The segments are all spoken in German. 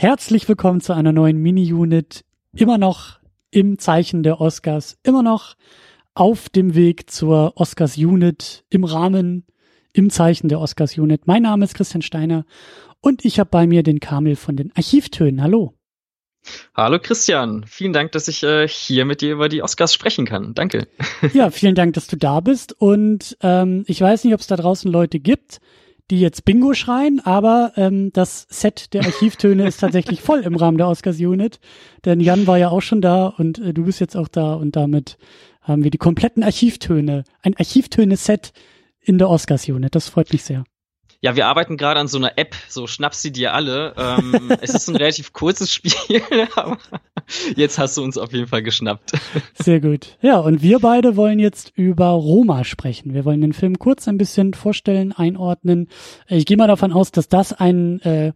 Herzlich willkommen zu einer neuen Mini-Unit. Immer noch im Zeichen der Oscars, immer noch auf dem Weg zur Oscars-Unit im Rahmen, im Zeichen der Oscars-Unit. Mein Name ist Christian Steiner und ich habe bei mir den Kamil von den Archivtönen. Hallo. Hallo Christian, vielen Dank, dass ich äh, hier mit dir über die Oscars sprechen kann. Danke. Ja, vielen Dank, dass du da bist. Und ähm, ich weiß nicht, ob es da draußen Leute gibt, die jetzt Bingo schreien, aber ähm, das Set der Archivtöne ist tatsächlich voll im Rahmen der Oscars-Unit. Denn Jan war ja auch schon da und äh, du bist jetzt auch da und damit haben wir die kompletten Archivtöne, ein Archivtöne-Set in der Oscars-Unit. Das freut mich sehr. Ja, wir arbeiten gerade an so einer App, so schnapp sie dir alle. Ähm, es ist ein relativ kurzes Spiel, aber jetzt hast du uns auf jeden Fall geschnappt. Sehr gut. Ja, und wir beide wollen jetzt über Roma sprechen. Wir wollen den Film kurz ein bisschen vorstellen, einordnen. Ich gehe mal davon aus, dass das ein äh,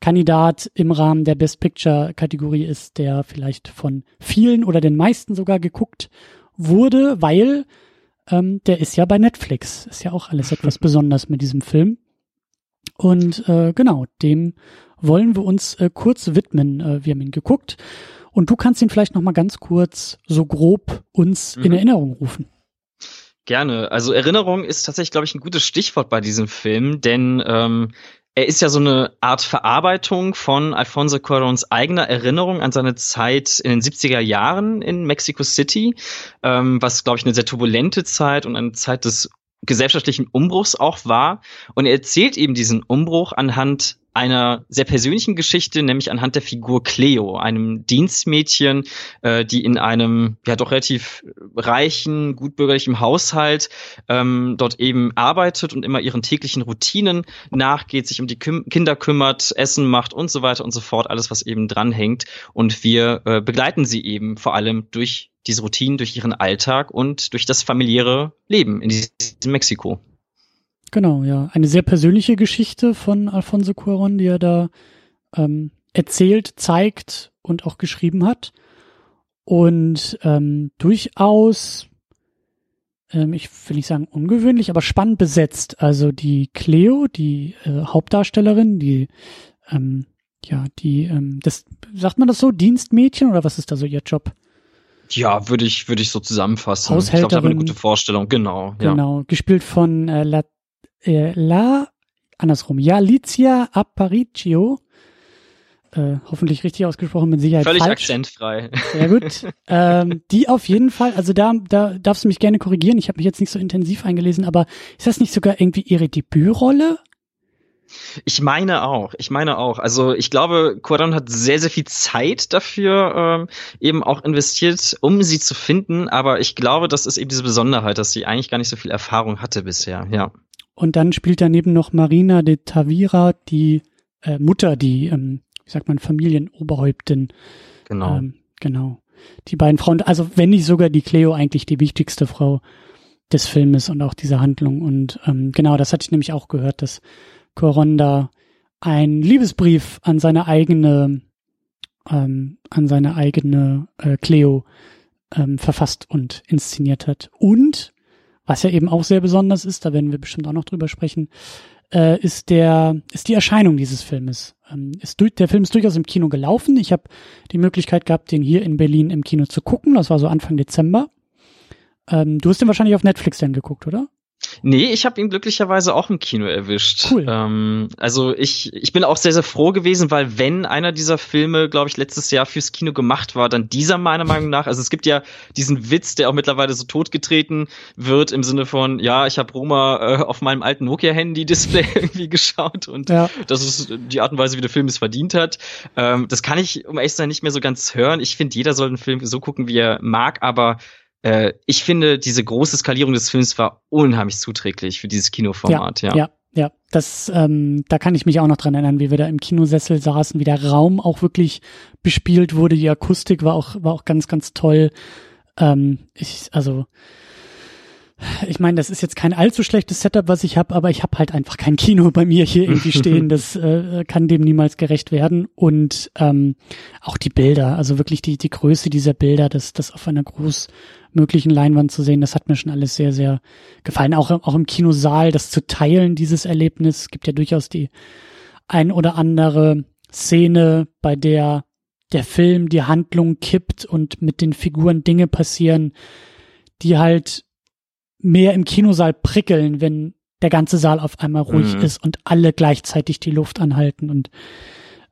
Kandidat im Rahmen der Best Picture Kategorie ist, der vielleicht von vielen oder den meisten sogar geguckt wurde, weil ähm, der ist ja bei Netflix. Ist ja auch alles etwas besonders mit diesem Film. Und äh, genau, dem wollen wir uns äh, kurz widmen. Äh, wir haben ihn geguckt. Und du kannst ihn vielleicht noch mal ganz kurz so grob uns mhm. in Erinnerung rufen. Gerne. Also Erinnerung ist tatsächlich, glaube ich, ein gutes Stichwort bei diesem Film, denn ähm, er ist ja so eine Art Verarbeitung von Alfonso Cuarons eigener Erinnerung an seine Zeit in den 70er Jahren in Mexico City, ähm, was, glaube ich, eine sehr turbulente Zeit und eine Zeit des gesellschaftlichen Umbruchs auch war. Und er erzählt eben diesen Umbruch anhand einer sehr persönlichen Geschichte, nämlich anhand der Figur Cleo, einem Dienstmädchen, äh, die in einem ja doch relativ reichen, gutbürgerlichen Haushalt ähm, dort eben arbeitet und immer ihren täglichen Routinen nachgeht, sich um die Küm Kinder kümmert, Essen macht und so weiter und so fort, alles was eben dranhängt. Und wir äh, begleiten sie eben vor allem durch diese Routinen, durch ihren Alltag und durch das familiäre Leben in diesem Mexiko. Genau, ja. Eine sehr persönliche Geschichte von Alfonso Cuaron, die er da ähm, erzählt, zeigt und auch geschrieben hat. Und ähm, durchaus, ähm, ich will nicht sagen ungewöhnlich, aber spannend besetzt. Also die Cleo, die äh, Hauptdarstellerin, die ähm, ja, die, ähm, das, sagt man das so, Dienstmädchen oder was ist da so ihr Job? Ja, würde ich, würde ich so zusammenfassen. Haushälterin, ich glaube, das eine gute Vorstellung, genau. Genau, ja. gespielt von äh, La, äh, La, andersrum, ja, Licia Aparicio. Äh, hoffentlich richtig ausgesprochen, mit Sicherheit Völlig falsch. akzentfrei. Sehr gut. ähm, die auf jeden Fall, also da, da darfst du mich gerne korrigieren. Ich habe mich jetzt nicht so intensiv eingelesen, aber ist das nicht sogar irgendwie ihre Debütrolle? Ich meine auch, ich meine auch. Also ich glaube, Quadron hat sehr, sehr viel Zeit dafür ähm, eben auch investiert, um sie zu finden. Aber ich glaube, das ist eben diese Besonderheit, dass sie eigentlich gar nicht so viel Erfahrung hatte bisher, ja. Und dann spielt daneben noch Marina de Tavira, die äh, Mutter, die, ähm, wie sagt man, Familienoberhäuptin. Genau. Ähm, genau. Die beiden Frauen, also wenn nicht sogar die Cleo eigentlich die wichtigste Frau des Filmes und auch dieser Handlung. Und ähm, genau, das hatte ich nämlich auch gehört, dass Coronda einen Liebesbrief an seine eigene, ähm, an seine eigene äh, Cleo ähm, verfasst und inszeniert hat. Und was ja eben auch sehr besonders ist, da werden wir bestimmt auch noch drüber sprechen, äh, ist der, ist die Erscheinung dieses Filmes. Ähm, ist, der Film ist durchaus im Kino gelaufen. Ich habe die Möglichkeit gehabt, den hier in Berlin im Kino zu gucken. Das war so Anfang Dezember. Ähm, du hast den wahrscheinlich auf Netflix dann geguckt, oder? Nee, ich habe ihn glücklicherweise auch im Kino erwischt. Cool. Ähm, also ich, ich bin auch sehr, sehr froh gewesen, weil wenn einer dieser Filme, glaube ich, letztes Jahr fürs Kino gemacht war, dann dieser meiner Meinung nach. Also es gibt ja diesen Witz, der auch mittlerweile so totgetreten wird im Sinne von, ja, ich habe Roma äh, auf meinem alten Nokia-Handy-Display irgendwie geschaut und ja. das ist die Art und Weise, wie der Film es verdient hat. Ähm, das kann ich, um ehrlich zu sein, nicht mehr so ganz hören. Ich finde, jeder soll einen Film so gucken, wie er mag, aber äh, ich finde, diese große Skalierung des Films war unheimlich zuträglich für dieses Kinoformat, ja. Ja, ja, ja. Das, ähm, da kann ich mich auch noch dran erinnern, wie wir da im Kinosessel saßen, wie der Raum auch wirklich bespielt wurde. Die Akustik war auch, war auch ganz, ganz toll. Ähm, ich, also, ich meine, das ist jetzt kein allzu schlechtes Setup, was ich habe, aber ich habe halt einfach kein Kino bei mir hier irgendwie stehen. Das äh, kann dem niemals gerecht werden. Und ähm, auch die Bilder, also wirklich die, die Größe dieser Bilder, das, das auf einer großmöglichen Leinwand zu sehen, das hat mir schon alles sehr, sehr gefallen. Auch, auch im Kinosaal, das zu teilen, dieses Erlebnis, gibt ja durchaus die ein oder andere Szene, bei der der Film die Handlung kippt und mit den Figuren Dinge passieren, die halt mehr im Kinosaal prickeln, wenn der ganze Saal auf einmal ruhig mhm. ist und alle gleichzeitig die Luft anhalten. Und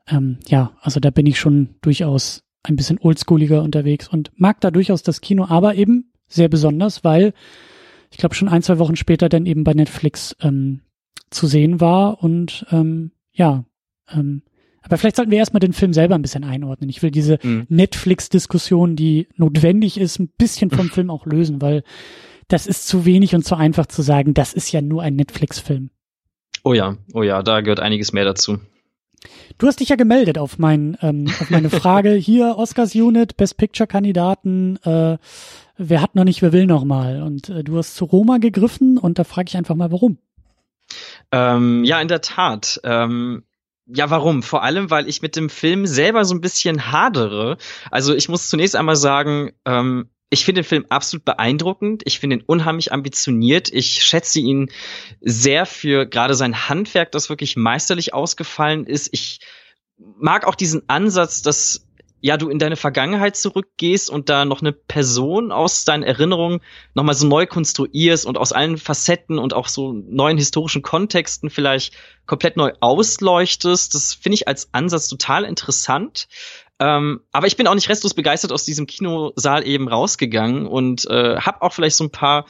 ähm, ja, also da bin ich schon durchaus ein bisschen oldschooliger unterwegs und mag da durchaus das Kino, aber eben sehr besonders, weil ich glaube schon ein, zwei Wochen später dann eben bei Netflix ähm, zu sehen war und ähm, ja, ähm, aber vielleicht sollten wir erstmal den Film selber ein bisschen einordnen. Ich will diese mhm. Netflix-Diskussion, die notwendig ist, ein bisschen vom Film auch lösen, weil das ist zu wenig und zu einfach zu sagen, das ist ja nur ein Netflix-Film. Oh ja, oh ja, da gehört einiges mehr dazu. Du hast dich ja gemeldet auf, mein, ähm, auf meine Frage. Hier, Oscars Unit, Best Picture-Kandidaten, äh, wer hat noch nicht, wer will noch mal? Und äh, du hast zu Roma gegriffen und da frage ich einfach mal, warum. Ähm, ja, in der Tat. Ähm, ja, warum? Vor allem, weil ich mit dem Film selber so ein bisschen hadere. Also ich muss zunächst einmal sagen, ähm, ich finde den Film absolut beeindruckend. Ich finde ihn unheimlich ambitioniert. Ich schätze ihn sehr für gerade sein Handwerk, das wirklich meisterlich ausgefallen ist. Ich mag auch diesen Ansatz, dass ja, du in deine Vergangenheit zurückgehst und da noch eine Person aus deinen Erinnerungen nochmal so neu konstruierst und aus allen Facetten und auch so neuen historischen Kontexten vielleicht komplett neu ausleuchtest. Das finde ich als Ansatz total interessant. Ähm, aber ich bin auch nicht restlos begeistert aus diesem Kinosaal eben rausgegangen und äh, habe auch vielleicht so ein paar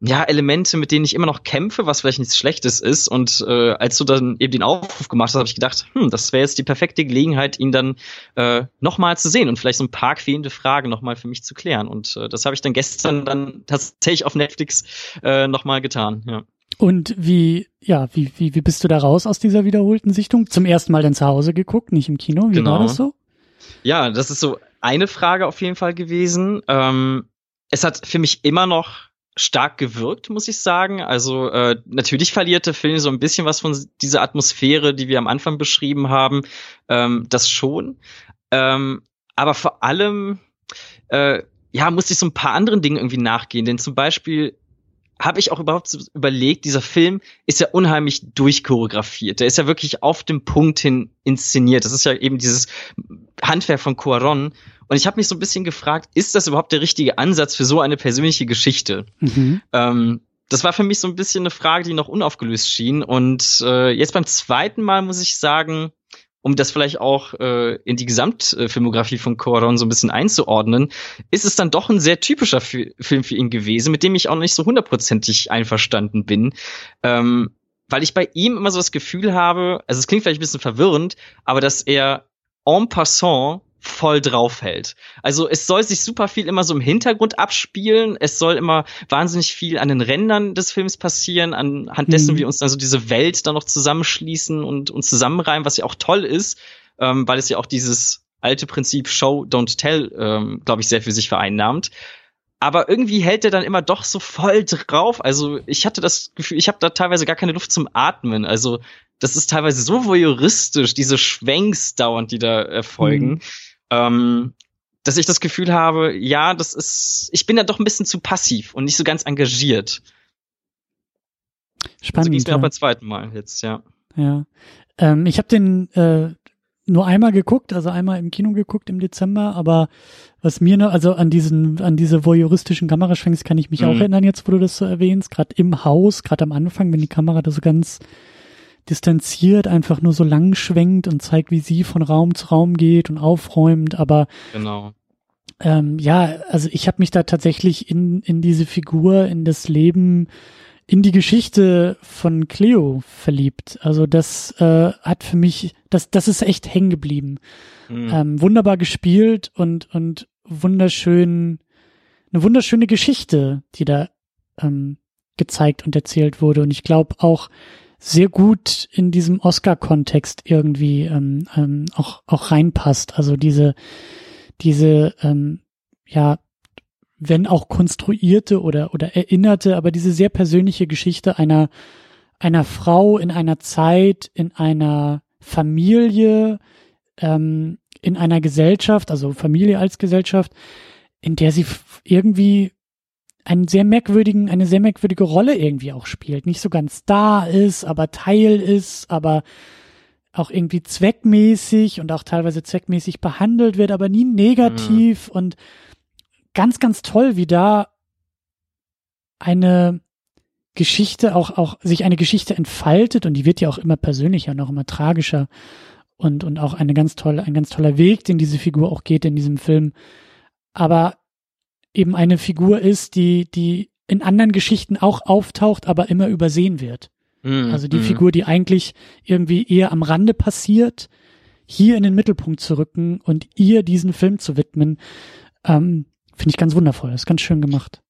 ja, Elemente, mit denen ich immer noch kämpfe, was vielleicht nichts Schlechtes ist. Und äh, als du dann eben den Aufruf gemacht hast, habe ich gedacht, hm, das wäre jetzt die perfekte Gelegenheit, ihn dann äh, nochmal zu sehen und vielleicht so ein paar quälende Fragen nochmal für mich zu klären. Und äh, das habe ich dann gestern dann tatsächlich auf Netflix äh, nochmal getan. Ja. Und wie, ja, wie, wie, wie bist du da raus aus dieser wiederholten Sichtung? Zum ersten Mal dann zu Hause geguckt, nicht im Kino? Wie genau. war das so? Ja, das ist so eine Frage auf jeden Fall gewesen. Ähm, es hat für mich immer noch stark gewirkt, muss ich sagen. Also äh, natürlich verliert der Film so ein bisschen was von dieser Atmosphäre, die wir am Anfang beschrieben haben. Ähm, das schon. Ähm, aber vor allem, äh, ja, musste ich so ein paar anderen Dingen irgendwie nachgehen. Denn zum Beispiel habe ich auch überhaupt überlegt, dieser Film ist ja unheimlich durchchoreografiert. Der ist ja wirklich auf dem Punkt hin inszeniert. Das ist ja eben dieses Handwerk von Cuaron. Und ich habe mich so ein bisschen gefragt, ist das überhaupt der richtige Ansatz für so eine persönliche Geschichte? Mhm. Ähm, das war für mich so ein bisschen eine Frage, die noch unaufgelöst schien. Und äh, jetzt beim zweiten Mal muss ich sagen, um das vielleicht auch äh, in die Gesamtfilmografie von Coron so ein bisschen einzuordnen, ist es dann doch ein sehr typischer F Film für ihn gewesen, mit dem ich auch nicht so hundertprozentig einverstanden bin. Ähm, weil ich bei ihm immer so das Gefühl habe, also es klingt vielleicht ein bisschen verwirrend, aber dass er en passant voll drauf hält. Also es soll sich super viel immer so im Hintergrund abspielen. Es soll immer wahnsinnig viel an den Rändern des Films passieren, anhand dessen mhm. wir uns dann so diese Welt dann noch zusammenschließen und uns zusammenreimen, was ja auch toll ist, ähm, weil es ja auch dieses alte Prinzip Show, Don't Tell, ähm, glaube ich, sehr für sich vereinnahmt. Aber irgendwie hält er dann immer doch so voll drauf. Also ich hatte das Gefühl, ich habe da teilweise gar keine Luft zum Atmen. Also das ist teilweise so voyeuristisch, diese Schwenks dauernd, die da erfolgen. Mhm ähm, dass ich das Gefühl habe, ja, das ist, ich bin da doch ein bisschen zu passiv und nicht so ganz engagiert. Spannend. So ging es mir ja. auch beim zweiten Mal jetzt, ja. Ja. Ähm, ich habe den äh, nur einmal geguckt, also einmal im Kino geguckt im Dezember, aber was mir noch, also an diesen, an diese voyeuristischen Kameraschwenks kann ich mich mhm. auch erinnern, jetzt wo du das so erwähnst, gerade im Haus, gerade am Anfang, wenn die Kamera da so ganz distanziert einfach nur so lang schwenkt und zeigt, wie sie von Raum zu Raum geht und aufräumt, aber genau. Ähm, ja, also ich habe mich da tatsächlich in, in diese Figur, in das Leben, in die Geschichte von Cleo verliebt. Also das äh, hat für mich, das, das ist echt hängen geblieben. Mhm. Ähm, wunderbar gespielt und, und wunderschön, eine wunderschöne Geschichte, die da ähm, gezeigt und erzählt wurde. Und ich glaube auch, sehr gut in diesem Oscar-Kontext irgendwie ähm, ähm, auch auch reinpasst. Also diese diese ähm, ja wenn auch konstruierte oder oder erinnerte, aber diese sehr persönliche Geschichte einer einer Frau in einer Zeit, in einer Familie, ähm, in einer Gesellschaft, also Familie als Gesellschaft, in der sie irgendwie einen sehr merkwürdigen, eine sehr merkwürdige Rolle irgendwie auch spielt. Nicht so ganz da ist, aber Teil ist, aber auch irgendwie zweckmäßig und auch teilweise zweckmäßig behandelt wird, aber nie negativ mhm. und ganz, ganz toll, wie da eine Geschichte auch, auch sich eine Geschichte entfaltet und die wird ja auch immer persönlicher und auch immer tragischer und, und auch eine ganz tolle, ein ganz toller Weg, den diese Figur auch geht in diesem Film. Aber eben eine Figur ist, die, die in anderen Geschichten auch auftaucht, aber immer übersehen wird. Mm, also die mm. Figur, die eigentlich irgendwie eher am Rande passiert, hier in den Mittelpunkt zu rücken und ihr diesen Film zu widmen, ähm, finde ich ganz wundervoll. Das ist ganz schön gemacht.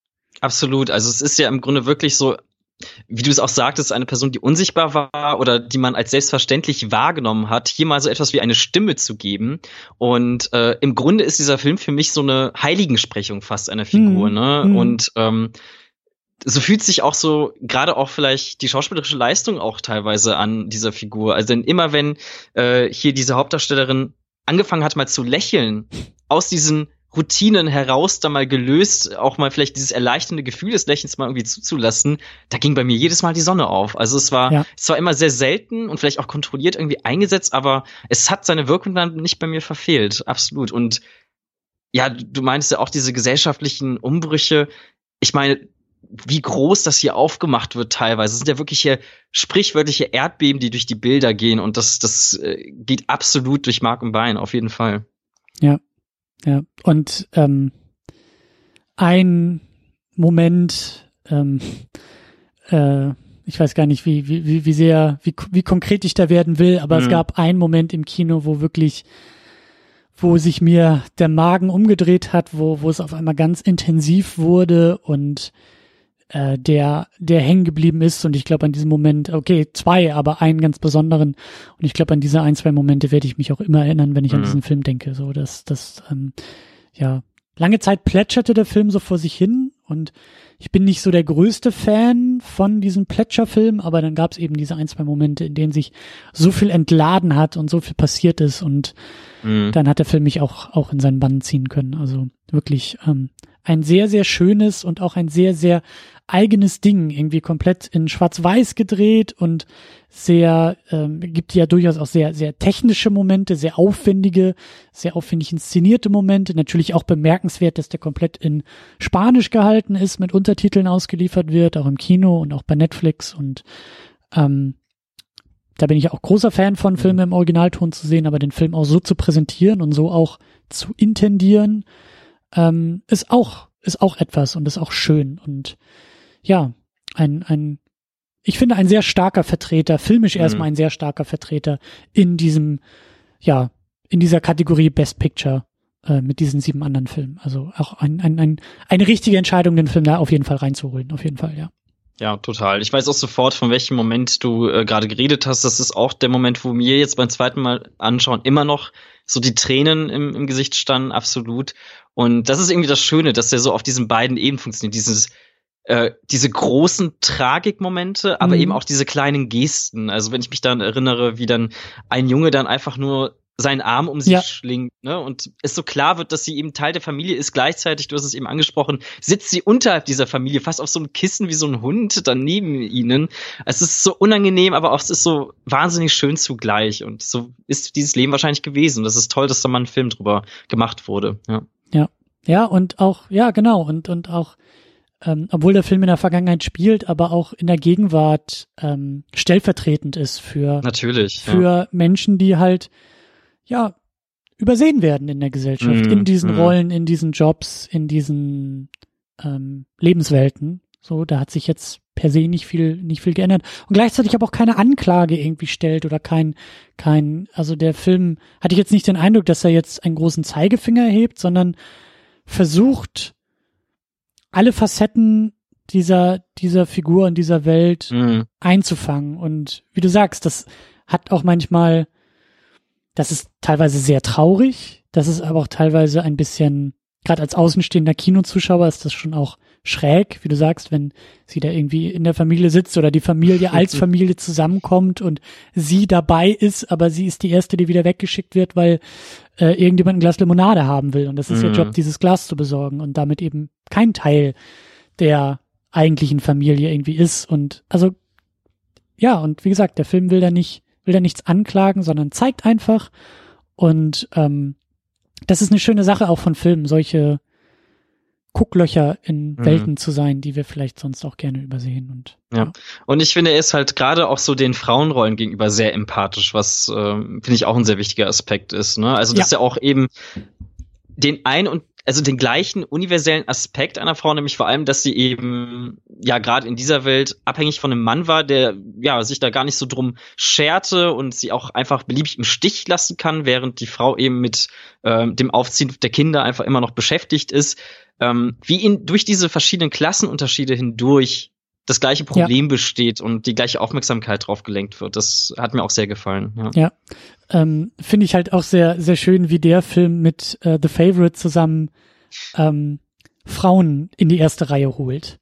Absolut. Also es ist ja im Grunde wirklich so wie du es auch sagtest, eine Person, die unsichtbar war oder die man als selbstverständlich wahrgenommen hat, hier mal so etwas wie eine Stimme zu geben. Und äh, im Grunde ist dieser Film für mich so eine Heiligensprechung fast einer Figur. Mm, ne? Mm. Und ähm, so fühlt sich auch so gerade auch vielleicht die schauspielerische Leistung auch teilweise an dieser Figur. Also denn immer wenn äh, hier diese Hauptdarstellerin angefangen hat mal zu lächeln aus diesen Routinen heraus da mal gelöst, auch mal vielleicht dieses erleichternde Gefühl des Lächelns mal irgendwie zuzulassen, da ging bei mir jedes Mal die Sonne auf. Also es war, ja. es war immer sehr selten und vielleicht auch kontrolliert irgendwie eingesetzt, aber es hat seine Wirkung dann nicht bei mir verfehlt. Absolut. Und ja, du meinst ja auch diese gesellschaftlichen Umbrüche. Ich meine, wie groß das hier aufgemacht wird teilweise. Es sind ja wirklich hier sprichwörtliche Erdbeben, die durch die Bilder gehen und das, das äh, geht absolut durch Mark und Bein, auf jeden Fall. Ja, ja, und ähm, ein Moment, ähm, äh, ich weiß gar nicht, wie, wie, wie sehr, wie, wie konkret ich da werden will, aber mhm. es gab einen Moment im Kino, wo wirklich, wo sich mir der Magen umgedreht hat, wo, wo es auf einmal ganz intensiv wurde und äh, der, der hängen geblieben ist. Und ich glaube an diesem Moment, okay, zwei, aber einen ganz besonderen. Und ich glaube, an diese ein, zwei Momente werde ich mich auch immer erinnern, wenn ich mhm. an diesen Film denke. So, dass, das, ähm, ja, lange Zeit plätscherte der Film so vor sich hin und ich bin nicht so der größte Fan von diesem Plätscherfilm, aber dann gab es eben diese ein, zwei Momente, in denen sich so viel entladen hat und so viel passiert ist und mhm. dann hat der Film mich auch, auch in seinen Bann ziehen können. Also wirklich ähm, ein sehr, sehr schönes und auch ein sehr, sehr eigenes Ding, irgendwie komplett in Schwarz-Weiß gedreht und sehr, ähm, gibt ja durchaus auch sehr, sehr technische Momente, sehr aufwendige, sehr aufwendig inszenierte Momente. Natürlich auch bemerkenswert, dass der komplett in Spanisch gehalten ist, mit Untertiteln ausgeliefert wird, auch im Kino und auch bei Netflix und ähm, da bin ich auch großer Fan von, mhm. Filme im Originalton zu sehen, aber den Film auch so zu präsentieren und so auch zu intendieren, ähm, ist auch, ist auch etwas und ist auch schön und ja, ein, ein, ich finde ein sehr starker Vertreter, filmisch mhm. erstmal ein sehr starker Vertreter in diesem, ja, in dieser Kategorie Best Picture äh, mit diesen sieben anderen Filmen. Also auch ein, ein, ein, eine richtige Entscheidung, den Film da auf jeden Fall reinzuholen, auf jeden Fall, ja. Ja, total. Ich weiß auch sofort, von welchem Moment du äh, gerade geredet hast. Das ist auch der Moment, wo mir jetzt beim zweiten Mal anschauen immer noch so die Tränen im, im Gesicht standen, absolut. Und das ist irgendwie das Schöne, dass der so auf diesen beiden Ebenen funktioniert. Dieses äh, diese großen Tragikmomente, aber mhm. eben auch diese kleinen Gesten. Also wenn ich mich dann erinnere, wie dann ein Junge dann einfach nur seinen Arm um sich ja. schlingt, ne? Und es so klar wird, dass sie eben Teil der Familie ist. Gleichzeitig, du hast es eben angesprochen, sitzt sie unterhalb dieser Familie, fast auf so einem Kissen wie so ein Hund daneben ihnen. Es ist so unangenehm, aber auch es ist so wahnsinnig schön zugleich. Und so ist dieses Leben wahrscheinlich gewesen. Das ist toll, dass da mal ein Film drüber gemacht wurde. Ja. Ja. Ja, und auch, ja, genau. Und, und auch, ähm, obwohl der Film in der Vergangenheit spielt, aber auch in der Gegenwart ähm, stellvertretend ist für natürlich für ja. Menschen, die halt ja übersehen werden in der Gesellschaft, mm, in diesen mm. Rollen, in diesen Jobs, in diesen ähm, Lebenswelten. So, da hat sich jetzt per se nicht viel nicht viel geändert und gleichzeitig aber auch keine Anklage irgendwie stellt oder kein kein also der Film hatte ich jetzt nicht den Eindruck, dass er jetzt einen großen Zeigefinger hebt, sondern versucht alle Facetten dieser, dieser Figur und dieser Welt mhm. einzufangen. Und wie du sagst, das hat auch manchmal, das ist teilweise sehr traurig, das ist aber auch teilweise ein bisschen, gerade als außenstehender Kinozuschauer ist das schon auch schräg, wie du sagst, wenn sie da irgendwie in der Familie sitzt oder die Familie als Familie zusammenkommt und sie dabei ist, aber sie ist die erste, die wieder weggeschickt wird, weil äh, irgendjemand ein Glas Limonade haben will und das ist mhm. ihr Job, dieses Glas zu besorgen und damit eben kein Teil der eigentlichen Familie irgendwie ist und also ja und wie gesagt, der Film will da nicht will da nichts anklagen, sondern zeigt einfach. Und ähm, das ist eine schöne Sache auch von Filmen, solche Gucklöcher in mhm. Welten zu sein, die wir vielleicht sonst auch gerne übersehen. Und, ja. ja. Und ich finde, er ist halt gerade auch so den Frauenrollen gegenüber sehr empathisch, was äh, finde ich auch ein sehr wichtiger Aspekt ist. Ne? Also, dass ja. er auch eben den ein und also den gleichen universellen Aspekt einer Frau, nämlich vor allem, dass sie eben ja gerade in dieser Welt abhängig von einem Mann war, der ja sich da gar nicht so drum scherte und sie auch einfach beliebig im Stich lassen kann, während die Frau eben mit ähm, dem Aufziehen der Kinder einfach immer noch beschäftigt ist. Ähm, wie ihn durch diese verschiedenen Klassenunterschiede hindurch das gleiche Problem ja. besteht und die gleiche Aufmerksamkeit drauf gelenkt wird. Das hat mir auch sehr gefallen. Ja, ja. Ähm, finde ich halt auch sehr, sehr schön, wie der Film mit äh, The Favorite zusammen ähm, Frauen in die erste Reihe holt.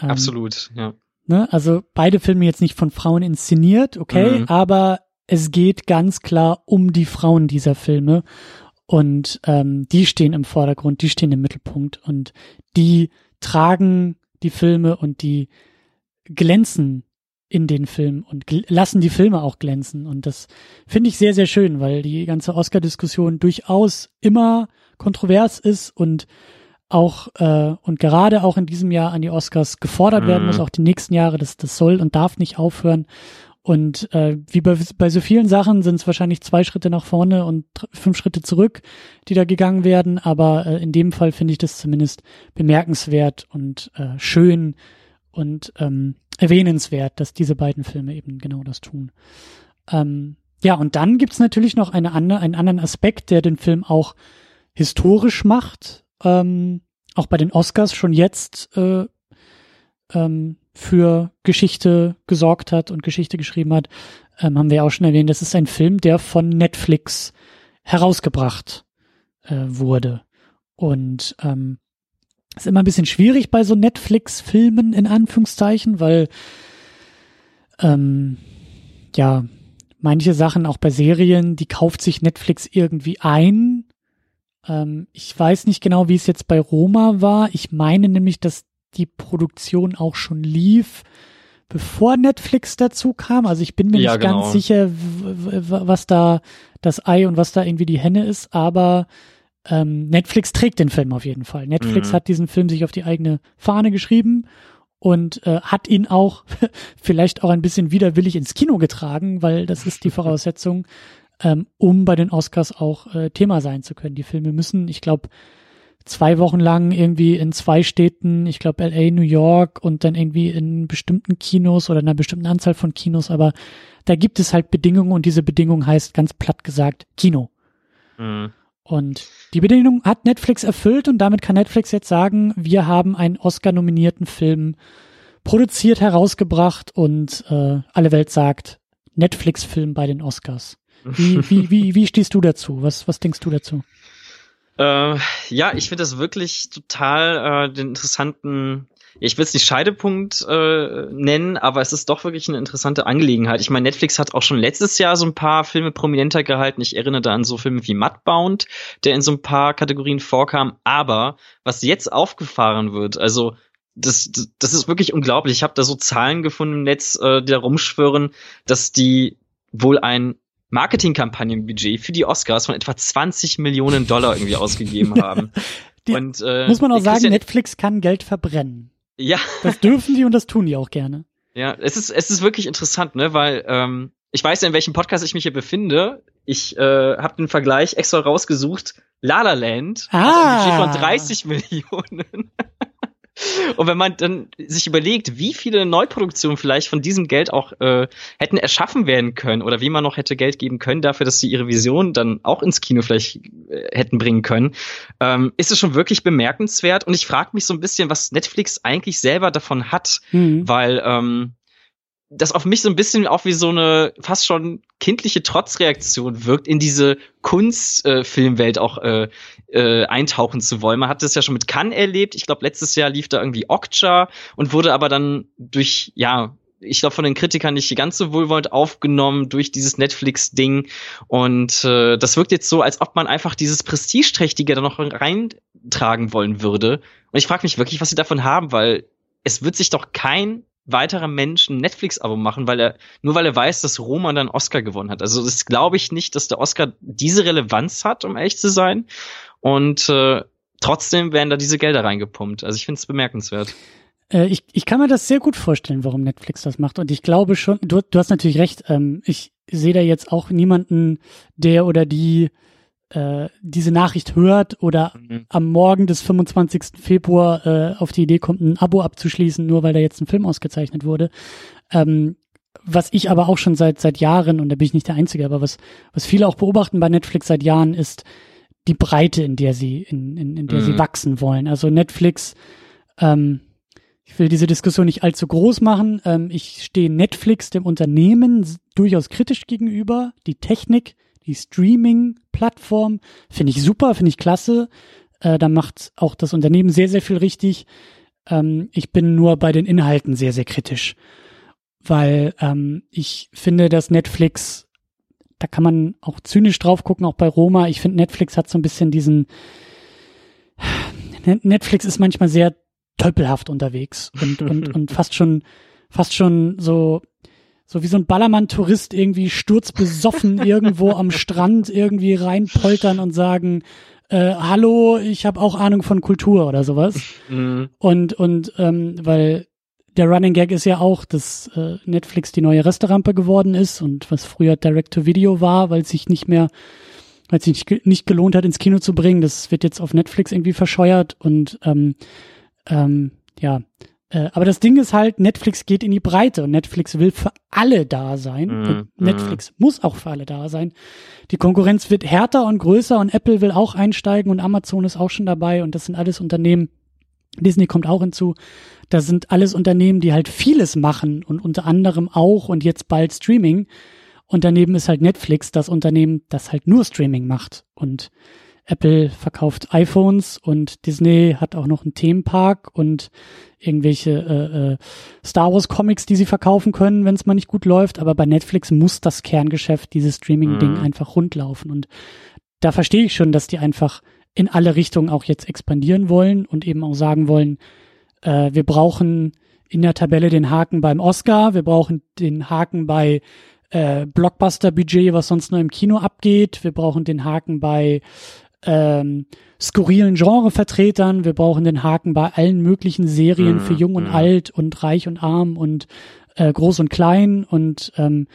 Ähm, Absolut, ja. Ne? Also beide Filme jetzt nicht von Frauen inszeniert, okay, mhm. aber es geht ganz klar um die Frauen dieser Filme und ähm, die stehen im Vordergrund, die stehen im Mittelpunkt und die tragen die Filme und die glänzen in den Filmen und lassen die Filme auch glänzen. Und das finde ich sehr, sehr schön, weil die ganze Oscar-Diskussion durchaus immer kontrovers ist und auch äh, und gerade auch in diesem Jahr an die Oscars gefordert mhm. werden muss, auch die nächsten Jahre, das, das soll und darf nicht aufhören. Und äh, wie bei, bei so vielen Sachen sind es wahrscheinlich zwei Schritte nach vorne und fünf Schritte zurück, die da gegangen werden. Aber äh, in dem Fall finde ich das zumindest bemerkenswert und äh, schön und ähm, erwähnenswert, dass diese beiden Filme eben genau das tun. Ähm, ja, und dann gibt's natürlich noch eine andere, einen anderen Aspekt, der den Film auch historisch macht. Ähm, auch bei den Oscars schon jetzt äh, ähm, für Geschichte gesorgt hat und Geschichte geschrieben hat, ähm, haben wir auch schon erwähnt. Das ist ein Film, der von Netflix herausgebracht äh, wurde. Und ähm, ist immer ein bisschen schwierig bei so Netflix-Filmen in Anführungszeichen, weil ähm, ja manche Sachen auch bei Serien, die kauft sich Netflix irgendwie ein. Ähm, ich weiß nicht genau, wie es jetzt bei Roma war. Ich meine nämlich, dass die Produktion auch schon lief, bevor Netflix dazu kam. Also ich bin mir ja, nicht genau. ganz sicher, was da das Ei und was da irgendwie die Henne ist, aber ähm, Netflix trägt den Film auf jeden Fall. Netflix mhm. hat diesen Film sich auf die eigene Fahne geschrieben und äh, hat ihn auch vielleicht auch ein bisschen widerwillig ins Kino getragen, weil das ist die Voraussetzung, ähm, um bei den Oscars auch äh, Thema sein zu können. Die Filme müssen, ich glaube, zwei Wochen lang irgendwie in zwei Städten, ich glaube LA, New York und dann irgendwie in bestimmten Kinos oder einer bestimmten Anzahl von Kinos, aber da gibt es halt Bedingungen und diese Bedingung heißt ganz platt gesagt Kino. Mhm. Und die Bedingung hat Netflix erfüllt und damit kann Netflix jetzt sagen, wir haben einen Oscar-nominierten Film produziert, herausgebracht und äh, alle Welt sagt, Netflix-Film bei den Oscars. Wie, wie, wie, wie stehst du dazu? Was, was denkst du dazu? Äh, ja, ich finde das wirklich total äh, den interessanten ich will es nicht Scheidepunkt äh, nennen, aber es ist doch wirklich eine interessante Angelegenheit. Ich meine, Netflix hat auch schon letztes Jahr so ein paar Filme prominenter gehalten. Ich erinnere da an so Filme wie Mudbound, der in so ein paar Kategorien vorkam. Aber was jetzt aufgefahren wird, also das, das, das ist wirklich unglaublich. Ich habe da so Zahlen gefunden im Netz, äh, die da rumschwören, dass die wohl ein Marketingkampagnenbudget für die Oscars von etwa 20 Millionen Dollar irgendwie ausgegeben haben. Die, und, äh, muss man auch sagen, Netflix kann Geld verbrennen. Ja. Das dürfen die und das tun die auch gerne. Ja, es ist, es ist wirklich interessant, ne, weil ähm, ich weiß ja, in welchem Podcast ich mich hier befinde. Ich äh, habe den Vergleich extra rausgesucht. La La Land ah. hat ein Budget von 30 Millionen. Und wenn man dann sich überlegt, wie viele Neuproduktionen vielleicht von diesem Geld auch äh, hätten erschaffen werden können oder wie man noch hätte Geld geben können dafür, dass sie ihre Vision dann auch ins Kino vielleicht äh, hätten bringen können, ähm, ist es schon wirklich bemerkenswert. Und ich frage mich so ein bisschen, was Netflix eigentlich selber davon hat, mhm. weil ähm, das auf mich so ein bisschen auch wie so eine fast schon kindliche Trotzreaktion wirkt, in diese Kunstfilmwelt äh, auch äh, äh, eintauchen zu wollen. Man hat das ja schon mit Cannes erlebt. Ich glaube, letztes Jahr lief da irgendwie Okja und wurde aber dann durch, ja, ich glaube, von den Kritikern nicht ganz so wohlwollend aufgenommen durch dieses Netflix-Ding. Und äh, das wirkt jetzt so, als ob man einfach dieses Prestigeträchtige da noch reintragen wollen würde. Und ich frage mich wirklich, was sie davon haben, weil es wird sich doch kein weiterer Mensch ein Netflix-Abo machen, weil er, nur weil er weiß, dass Roman dann Oscar gewonnen hat. Also das glaube ich nicht, dass der Oscar diese Relevanz hat, um ehrlich zu sein. Und äh, trotzdem werden da diese Gelder reingepumpt. Also ich finde es bemerkenswert. Äh, ich, ich kann mir das sehr gut vorstellen, warum Netflix das macht. Und ich glaube schon, du, du hast natürlich recht, ähm, ich sehe da jetzt auch niemanden, der oder die äh, diese Nachricht hört oder mhm. am Morgen des 25. Februar äh, auf die Idee kommt, ein Abo abzuschließen, nur weil da jetzt ein Film ausgezeichnet wurde. Ähm, was ich aber auch schon seit seit Jahren und da bin ich nicht der Einzige, aber was was viele auch beobachten bei Netflix seit Jahren ist die Breite, in der sie in, in, in der mhm. sie wachsen wollen. Also Netflix ähm, ich will diese Diskussion nicht allzu groß machen. Ähm, ich stehe Netflix, dem Unternehmen, durchaus kritisch gegenüber. Die Technik, die Streaming-Plattform finde ich super, finde ich klasse. Äh, da macht auch das Unternehmen sehr, sehr viel richtig. Ähm, ich bin nur bei den Inhalten sehr, sehr kritisch, weil ähm, ich finde, dass Netflix, da kann man auch zynisch drauf gucken, auch bei Roma. Ich finde, Netflix hat so ein bisschen diesen, Netflix ist manchmal sehr tölpelhaft unterwegs und, und, und fast schon, fast schon so, so wie so ein Ballermann-Tourist irgendwie sturzbesoffen irgendwo am Strand irgendwie reinpoltern und sagen, äh, hallo, ich habe auch Ahnung von Kultur oder sowas. Mhm. Und, und ähm, weil der Running Gag ist ja auch, dass äh, Netflix die neue Restaurante geworden ist und was früher Direct-to-Video war, weil es sich nicht mehr, weil es sich nicht, nicht gelohnt hat, ins Kino zu bringen. Das wird jetzt auf Netflix irgendwie verscheuert und ähm, ähm, ja, äh, aber das Ding ist halt, Netflix geht in die Breite und Netflix will für alle da sein. Mm, und Netflix mm. muss auch für alle da sein. Die Konkurrenz wird härter und größer und Apple will auch einsteigen und Amazon ist auch schon dabei und das sind alles Unternehmen. Disney kommt auch hinzu. Das sind alles Unternehmen, die halt vieles machen und unter anderem auch und jetzt bald Streaming. Und daneben ist halt Netflix das Unternehmen, das halt nur Streaming macht. Und Apple verkauft iPhones und Disney hat auch noch einen Themenpark und irgendwelche äh, äh, Star Wars Comics, die sie verkaufen können, wenn es mal nicht gut läuft. Aber bei Netflix muss das Kerngeschäft, dieses Streaming-Ding mhm. einfach rundlaufen. Und da verstehe ich schon, dass die einfach in alle Richtungen auch jetzt expandieren wollen und eben auch sagen wollen, äh, wir brauchen in der Tabelle den Haken beim Oscar, wir brauchen den Haken bei äh, Blockbuster-Budget, was sonst nur im Kino abgeht, wir brauchen den Haken bei ähm, skurrilen Genrevertretern. Wir brauchen den Haken bei allen möglichen Serien für mhm, Jung und mhm. Alt und Reich und Arm und äh, Groß und Klein. Und ähm,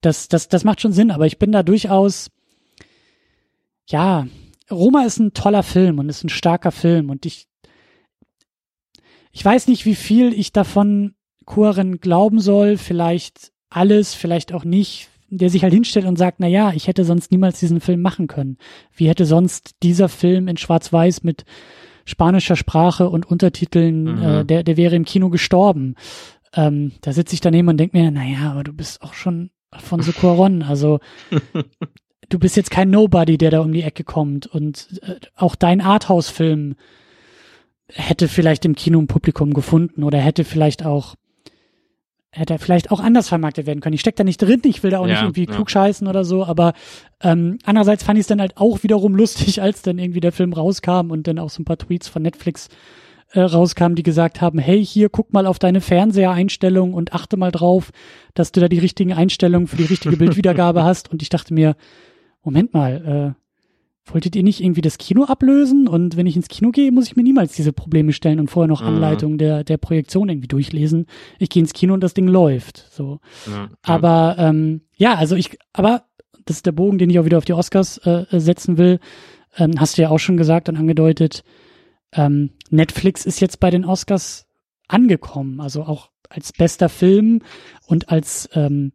das, das, das macht schon Sinn. Aber ich bin da durchaus, ja, Roma ist ein toller Film und ist ein starker Film. Und ich, ich weiß nicht, wie viel ich davon Kuren glauben soll. Vielleicht alles, vielleicht auch nicht der sich halt hinstellt und sagt, na ja, ich hätte sonst niemals diesen Film machen können. Wie hätte sonst dieser Film in Schwarz-Weiß mit spanischer Sprache und Untertiteln, mhm. äh, der, der wäre im Kino gestorben. Ähm, da sitze ich daneben und denke mir, na ja, aber du bist auch schon von so Cuaron, also du bist jetzt kein Nobody, der da um die Ecke kommt und äh, auch dein Arthouse-Film hätte vielleicht im Kino ein Publikum gefunden oder hätte vielleicht auch hätte er vielleicht auch anders vermarktet werden können. Ich stecke da nicht drin, ich will da auch ja, nicht irgendwie ja. klugscheißen oder so, aber ähm, andererseits fand ich es dann halt auch wiederum lustig, als dann irgendwie der Film rauskam und dann auch so ein paar Tweets von Netflix äh, rauskamen, die gesagt haben, hey, hier, guck mal auf deine Fernsehereinstellung und achte mal drauf, dass du da die richtigen Einstellungen für die richtige Bildwiedergabe hast. Und ich dachte mir, Moment mal, äh, wolltet ihr nicht irgendwie das Kino ablösen? Und wenn ich ins Kino gehe, muss ich mir niemals diese Probleme stellen und vorher noch mhm. Anleitungen der, der Projektion irgendwie durchlesen. Ich gehe ins Kino und das Ding läuft. So. Ja, aber ähm, ja, also ich, aber das ist der Bogen, den ich auch wieder auf die Oscars äh, setzen will. Ähm, hast du ja auch schon gesagt und angedeutet. Ähm, Netflix ist jetzt bei den Oscars angekommen, also auch als bester Film und als ähm,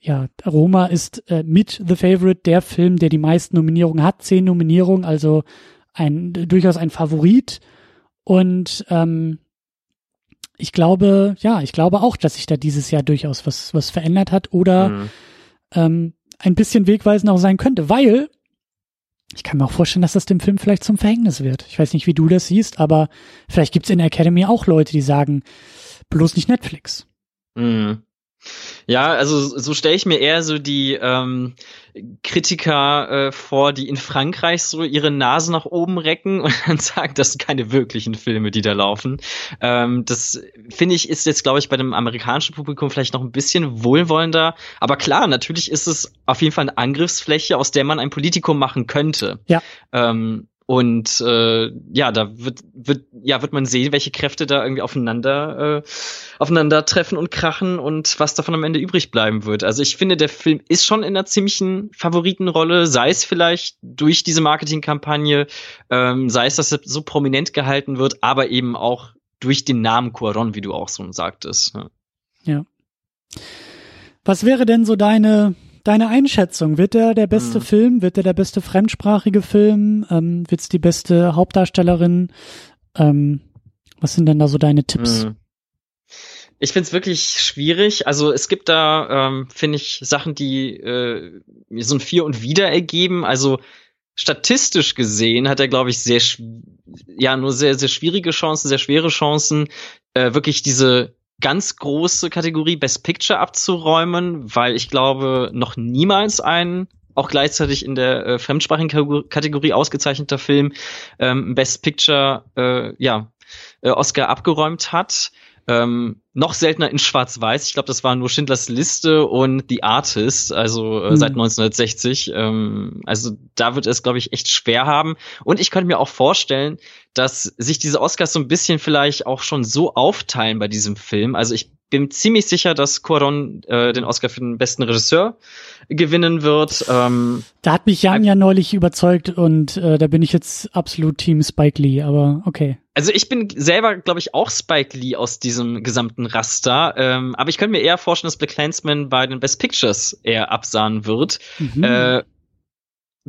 ja, Roma ist äh, mit The Favorite der Film, der die meisten Nominierungen hat, zehn Nominierungen, also ein durchaus ein Favorit. Und ähm, ich glaube, ja, ich glaube auch, dass sich da dieses Jahr durchaus was was verändert hat oder mhm. ähm, ein bisschen wegweisend auch sein könnte, weil ich kann mir auch vorstellen, dass das dem Film vielleicht zum Verhängnis wird. Ich weiß nicht, wie du das siehst, aber vielleicht gibt es in der Academy auch Leute, die sagen, bloß nicht Netflix. Mhm. Ja, also so stelle ich mir eher so die ähm, Kritiker äh, vor, die in Frankreich so ihre Nase nach oben recken und dann sagen, das sind keine wirklichen Filme, die da laufen. Ähm, das finde ich ist jetzt, glaube ich, bei dem amerikanischen Publikum vielleicht noch ein bisschen wohlwollender. Aber klar, natürlich ist es auf jeden Fall eine Angriffsfläche, aus der man ein Politikum machen könnte. Ja. Ähm, und äh, ja, da wird, wird, ja, wird man sehen, welche Kräfte da irgendwie aufeinander, äh, aufeinandertreffen und krachen und was davon am Ende übrig bleiben wird. Also ich finde, der Film ist schon in einer ziemlichen Favoritenrolle, sei es vielleicht durch diese Marketingkampagne, ähm, sei es, dass er so prominent gehalten wird, aber eben auch durch den Namen Cuaron, wie du auch so sagtest. Ja. ja. Was wäre denn so deine deine Einschätzung? Wird er der beste hm. Film? Wird er der beste fremdsprachige Film? Ähm, Wird es die beste Hauptdarstellerin? Ähm, was sind denn da so deine Tipps? Hm. Ich find's wirklich schwierig. Also es gibt da, ähm, finde ich, Sachen, die äh, mir so ein Vier und Wieder ergeben. Also statistisch gesehen hat er, glaube ich, sehr, ja, nur sehr, sehr schwierige Chancen, sehr schwere Chancen, äh, wirklich diese ganz große Kategorie Best Picture abzuräumen, weil ich glaube, noch niemals ein auch gleichzeitig in der äh, fremdsprachigen Kategorie ausgezeichneter Film ähm, Best Picture äh, ja äh, Oscar abgeräumt hat. Ähm, noch seltener in Schwarz-Weiß. Ich glaube, das war nur Schindlers Liste und The Artist, also äh, mhm. seit 1960. Ähm, also da wird es, glaube ich, echt schwer haben. Und ich könnte mir auch vorstellen, dass sich diese Oscars so ein bisschen vielleicht auch schon so aufteilen bei diesem Film. Also ich bin ziemlich sicher, dass Cuaron äh, den Oscar für den besten Regisseur gewinnen wird. Ähm, da hat mich Jan ja neulich überzeugt und äh, da bin ich jetzt absolut Team Spike Lee, aber okay. Also ich bin selber, glaube ich, auch Spike Lee aus diesem gesamten Raster, ähm, aber ich könnte mir eher vorstellen, dass Black Clansman bei den Best Pictures eher absahen wird. Mhm. Äh,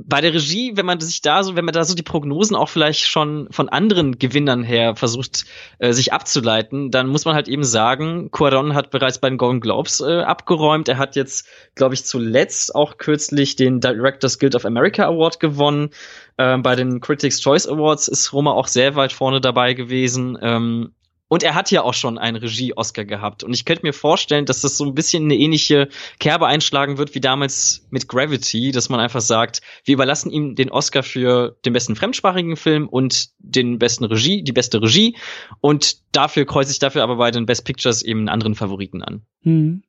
bei der Regie, wenn man sich da so, wenn man da so die Prognosen auch vielleicht schon von anderen Gewinnern her versucht, äh, sich abzuleiten, dann muss man halt eben sagen, Cuaron hat bereits bei den Golden Globes äh, abgeräumt. Er hat jetzt, glaube ich, zuletzt auch kürzlich den Directors Guild of America Award gewonnen. Äh, bei den Critics Choice Awards ist Roma auch sehr weit vorne dabei gewesen. Ähm, und er hat ja auch schon einen Regie-Oscar gehabt. Und ich könnte mir vorstellen, dass das so ein bisschen eine ähnliche Kerbe einschlagen wird wie damals mit Gravity, dass man einfach sagt, wir überlassen ihm den Oscar für den besten fremdsprachigen Film und den besten Regie, die beste Regie. Und dafür kreuze ich dafür aber bei den Best Pictures eben einen anderen Favoriten an. Mhm.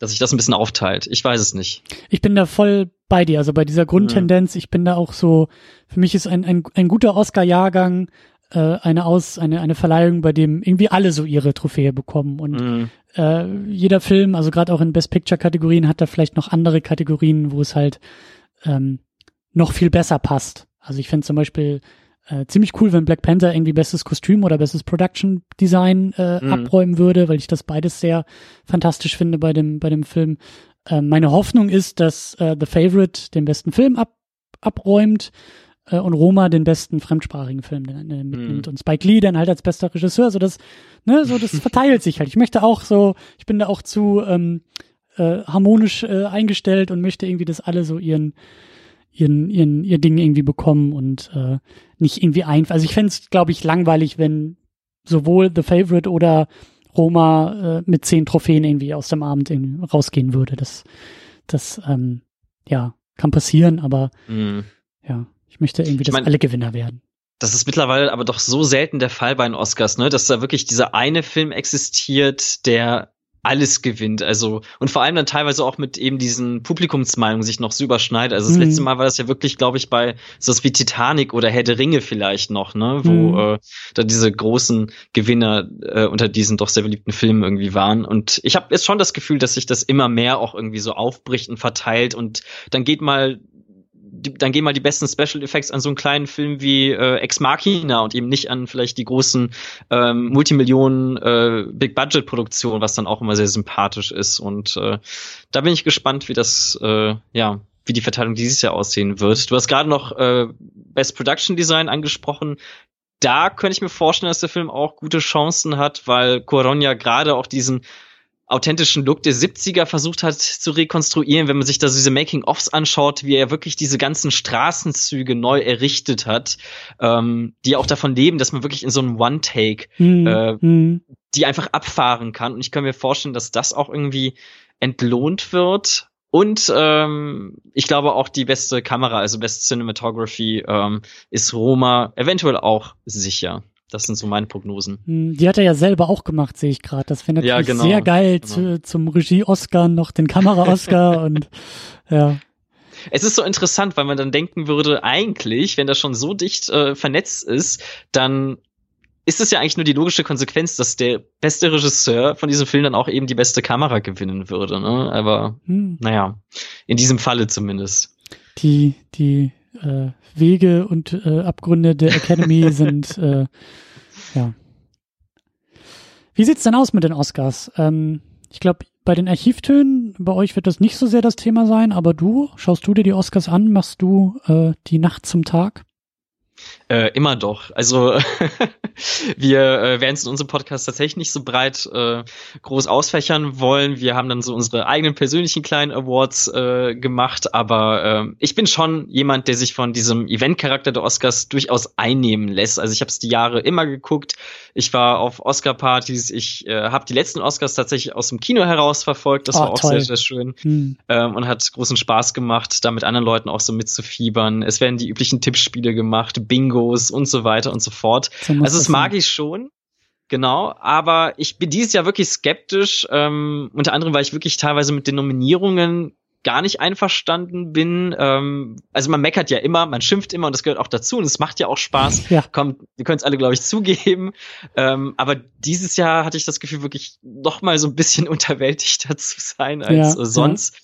Dass sich das ein bisschen aufteilt. Ich weiß es nicht. Ich bin da voll bei dir. Also bei dieser Grundtendenz, mhm. ich bin da auch so, für mich ist ein, ein, ein guter Oscar-Jahrgang äh, eine Aus, eine, eine Verleihung, bei dem irgendwie alle so ihre Trophäe bekommen. Und mhm. äh, jeder Film, also gerade auch in Best Picture-Kategorien, hat da vielleicht noch andere Kategorien, wo es halt ähm, noch viel besser passt. Also ich finde zum Beispiel äh, ziemlich cool, wenn Black Panther irgendwie bestes Kostüm oder bestes Production Design äh, mhm. abräumen würde, weil ich das beides sehr fantastisch finde bei dem, bei dem Film. Äh, meine Hoffnung ist, dass äh, The Favorite den besten Film ab, abräumt äh, und Roma den besten fremdsprachigen Film äh, mitnimmt mm. und Spike Lee dann halt als bester Regisseur. So das, ne, so das verteilt sich halt. Ich möchte auch so, ich bin da auch zu ähm, äh, harmonisch äh, eingestellt und möchte irgendwie, dass alle so ihren ihren, ihren, ihr Ding irgendwie bekommen und äh, nicht irgendwie einfach. Also ich fände es, glaube ich, langweilig, wenn sowohl The Favorite oder Roma äh, mit zehn Trophäen irgendwie aus dem Abend rausgehen würde. Das, das, ähm, ja, kann passieren, aber mm. ja. Ich möchte irgendwie, dass ich mein, alle Gewinner werden. Das ist mittlerweile aber doch so selten der Fall bei den Oscars, ne, dass da wirklich dieser eine Film existiert, der alles gewinnt. Also, und vor allem dann teilweise auch mit eben diesen Publikumsmeinungen sich noch so überschneidet. Also das mhm. letzte Mal war das ja wirklich, glaube ich, bei so wie Titanic oder Herr der Ringe vielleicht noch, ne, wo mhm. äh, da diese großen Gewinner äh, unter diesen doch sehr beliebten Filmen irgendwie waren. Und ich habe jetzt schon das Gefühl, dass sich das immer mehr auch irgendwie so aufbricht und verteilt und dann geht mal dann gehen mal die besten Special Effects an so einen kleinen Film wie äh, Ex Machina und eben nicht an vielleicht die großen ähm, Multimillionen äh, Big Budget Produktionen, was dann auch immer sehr sympathisch ist. Und äh, da bin ich gespannt, wie das äh, ja wie die Verteilung dieses Jahr aussehen wird. Du hast gerade noch äh, Best Production Design angesprochen. Da könnte ich mir vorstellen, dass der Film auch gute Chancen hat, weil Cuarón ja gerade auch diesen authentischen Look der 70er versucht hat zu rekonstruieren, wenn man sich da diese Making-ofs anschaut, wie er wirklich diese ganzen Straßenzüge neu errichtet hat, ähm, die auch davon leben, dass man wirklich in so einem One-Take Mhm. äh, Mhm. die einfach abfahren kann. Und ich kann mir vorstellen, dass das auch irgendwie entlohnt wird. Und ähm, ich glaube auch die beste Kamera, also Best Cinematography, ähm, ist Roma eventuell auch sicher. Das sind so meine Prognosen. Hm, Die hat er ja selber auch gemacht, sehe ich gerade. Das natürlich Ja, genau, sehr geil genau. zu, zum Regie-Oscar noch den Kamera-Oscar und ja. Es ist so interessant, weil man dann denken würde, eigentlich, wenn das schon so dicht äh, vernetzt ist, dann ist es ja eigentlich nur die logische Konsequenz, dass der beste Regisseur von diesem Film dann auch eben die beste Kamera gewinnen würde. Ne? Aber Hm. naja, in diesem Falle zumindest. Die, die äh, Wege und äh, Abgründe der Academy sind äh, ja. Wie sieht's denn aus mit den Oscars? Ähm, ich glaube, bei den Archivtönen, bei euch wird das nicht so sehr das Thema sein, aber du, schaust du dir die Oscars an? Machst du äh, die Nacht zum Tag? Äh, immer doch. Also wir äh, werden es in unserem Podcast tatsächlich nicht so breit äh, groß ausfächern wollen. Wir haben dann so unsere eigenen persönlichen kleinen Awards äh, gemacht, aber äh, ich bin schon jemand, der sich von diesem Eventcharakter der Oscars durchaus einnehmen lässt. Also ich habe es die Jahre immer geguckt. Ich war auf Oscar-Partys. Ich äh, habe die letzten Oscars tatsächlich aus dem Kino heraus verfolgt. Das Oh, war auch toll. sehr, sehr schön Hm. ähm, und hat großen Spaß gemacht, da mit anderen Leuten auch so mitzufiebern. Es werden die üblichen Tippspiele gemacht, Bingos und so weiter und so fort. So Also das mag sein. ich schon. Genau, aber ich bin dieses Jahr wirklich skeptisch, ähm, unter anderem, weil ich wirklich teilweise mit den Nominierungen gar nicht einverstanden bin. Ähm, also man meckert ja immer, man schimpft immer und das gehört auch dazu und es macht ja auch Spaß. Ja. Kommt, wir können es alle, glaube ich, zugeben. Ähm, aber dieses Jahr hatte ich das Gefühl, wirklich noch mal so ein bisschen unterwältigter zu sein als Ja, sonst.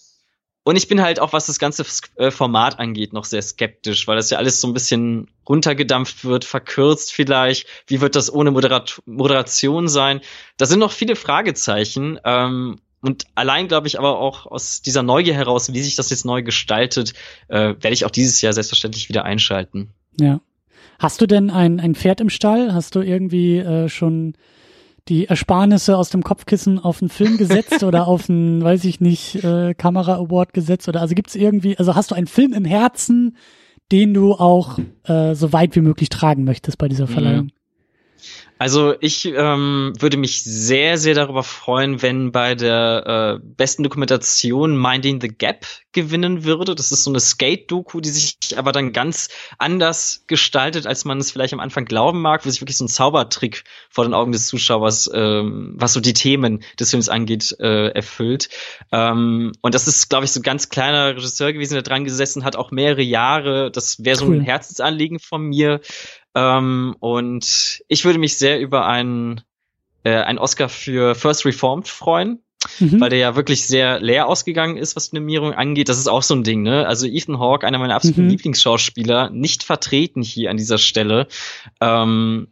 Und ich bin halt auch, was das ganze äh, Format angeht, noch sehr skeptisch, weil das ja alles so ein bisschen runtergedampft wird, verkürzt vielleicht. Wie wird das ohne Moderat Moderation sein? Da sind noch viele Fragezeichen. Ähm, und allein glaube ich aber auch aus dieser Neugier heraus, wie sich das jetzt neu gestaltet, äh, werde ich auch dieses Jahr selbstverständlich wieder einschalten. Ja. Hast du denn ein, ein Pferd im Stall? Hast du irgendwie äh, schon die Ersparnisse aus dem Kopfkissen auf einen Film gesetzt oder auf einen, weiß ich nicht, äh, Kamera-Award gesetzt? Oder also gibt's irgendwie, also hast du einen Film im Herzen, den du auch äh, so weit wie möglich tragen möchtest bei dieser Verleihung? Also ich ähm, würde mich sehr, sehr darüber freuen, wenn bei der äh, besten Dokumentation Minding the Gap gewinnen würde. Das ist so eine Skate-Doku, die sich aber dann ganz anders gestaltet, als man es vielleicht am Anfang glauben mag, wo sich wirklich so ein Zaubertrick vor den Augen des Zuschauers, ähm, was so die Themen des Films angeht, äh, erfüllt. Ähm, und das ist, glaube ich, so ein ganz kleiner Regisseur gewesen, der dran gesessen hat, auch mehrere Jahre. Das wäre so Cool. ein Herzensanliegen von mir. Ähm, und ich würde mich sehr über einen, äh, einen Oscar für First Reformed freuen, Mhm. weil der ja wirklich sehr leer ausgegangen ist, was die Nominierung angeht. Das ist auch so ein Ding, ne? Also Ethan Hawke, einer meiner absoluten Mhm. Lieblingsschauspieler, nicht vertreten hier an dieser Stelle. Ähm,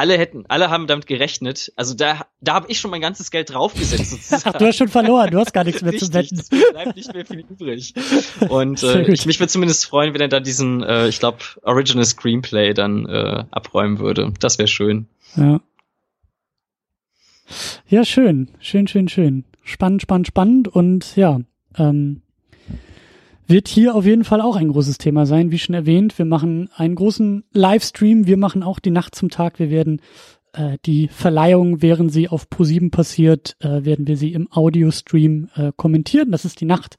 alle hätten, alle haben damit gerechnet. Also da, da habe ich schon mein ganzes Geld draufgesetzt. Ach, du hast schon verloren, du hast gar nichts mehr zu wetten. es bleibt nicht mehr viel übrig. Und äh, ich mich würde zumindest freuen, wenn er da diesen, äh, ich glaube, Original Screenplay dann äh, abräumen würde. Das wäre schön. Ja. Ja, schön, schön, schön, schön. Spannend, spannend, spannend und ja, ähm, wird hier auf jeden Fall auch ein großes Thema sein. Wie schon erwähnt, wir machen einen großen Livestream, wir machen auch die Nacht zum Tag. Wir werden äh, die Verleihung, während sie auf ProSieben passiert, äh, werden wir sie im Audiostream äh, kommentieren. Das ist die Nacht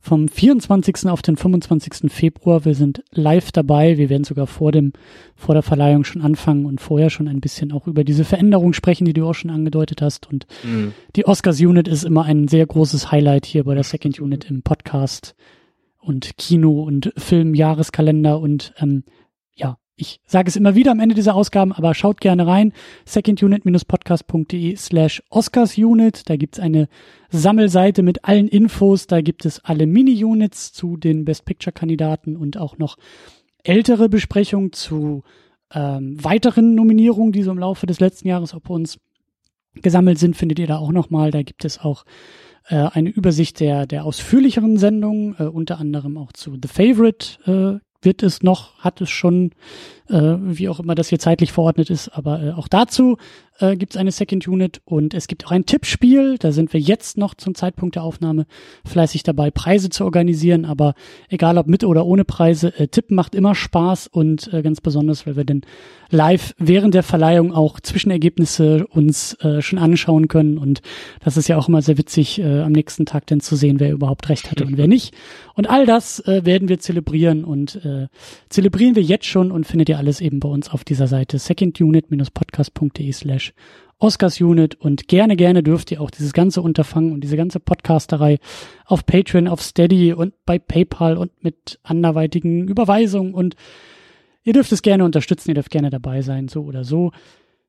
vom 24. auf den 25. Februar. Wir sind live dabei. Wir werden sogar vor dem, vor der Verleihung schon anfangen und vorher schon ein bisschen auch über diese Veränderung sprechen, die du auch schon angedeutet hast. Und Mhm. die Oscars Unit ist immer ein sehr großes Highlight hier bei der Second Unit im Podcast und Kino und Film-Jahreskalender und ähm, ja, ich sage es immer wieder am Ende dieser Ausgaben, aber schaut gerne rein. secondunit-podcast.de slash Oscars-Unit. Da gibt's eine Sammelseite mit allen Infos. Da gibt es alle Mini-Units zu den Best Picture-Kandidaten und auch noch ältere Besprechungen zu ähm, weiteren Nominierungen, die so im Laufe des letzten Jahres auf uns gesammelt sind, findet ihr da auch nochmal. Da gibt es auch äh, eine Übersicht der, der ausführlicheren Sendungen, äh, unter anderem auch zu The Favorite äh, wird es noch, hat es schon, äh, wie auch immer das hier zeitlich verordnet ist, aber äh, auch dazu äh, gibt es eine Second Unit und es gibt auch ein Tippspiel. Da sind wir jetzt noch zum Zeitpunkt der Aufnahme fleißig dabei, Preise zu organisieren. Aber egal ob mit oder ohne Preise, äh, Tippen macht immer Spaß und äh, ganz besonders, weil wir dann live während der Verleihung auch Zwischenergebnisse uns äh, schon anschauen können. Und das ist ja auch immer sehr witzig, äh, am nächsten Tag dann zu sehen, wer überhaupt recht hatte und wer nicht. Und all das äh, werden wir zelebrieren und äh, zelebrieren wir jetzt schon und findet ihr alles eben bei uns auf dieser Seite secondunit-podcast.de slash Oscars Unit und gerne, gerne dürft ihr auch dieses ganze Unterfangen und diese ganze Podcasterei auf Patreon, auf Steady und bei PayPal und mit anderweitigen Überweisungen und ihr dürft es gerne unterstützen, ihr dürft gerne dabei sein, so oder so.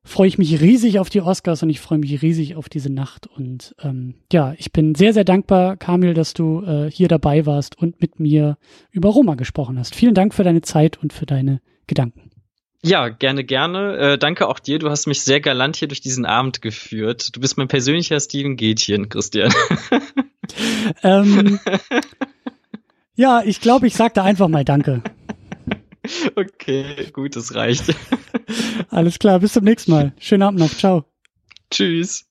Freue ich mich riesig auf die Oscars und ich freue mich riesig auf diese Nacht und ähm, ja, ich bin sehr, sehr dankbar, Kamil, dass du äh, hier dabei warst und mit mir über Roma gesprochen hast. Vielen Dank für deine Zeit und für deine Gedanken. Ja, gerne, gerne. Äh, danke auch dir. Du hast mich sehr galant hier durch diesen Abend geführt. Du bist mein persönlicher Steven Gätchen, Christian. ähm, ja, ich glaube, ich sag da einfach mal Danke. Okay, gut, das reicht. Alles klar, bis zum nächsten Mal. Schönen Abend noch. Ciao. Tschüss.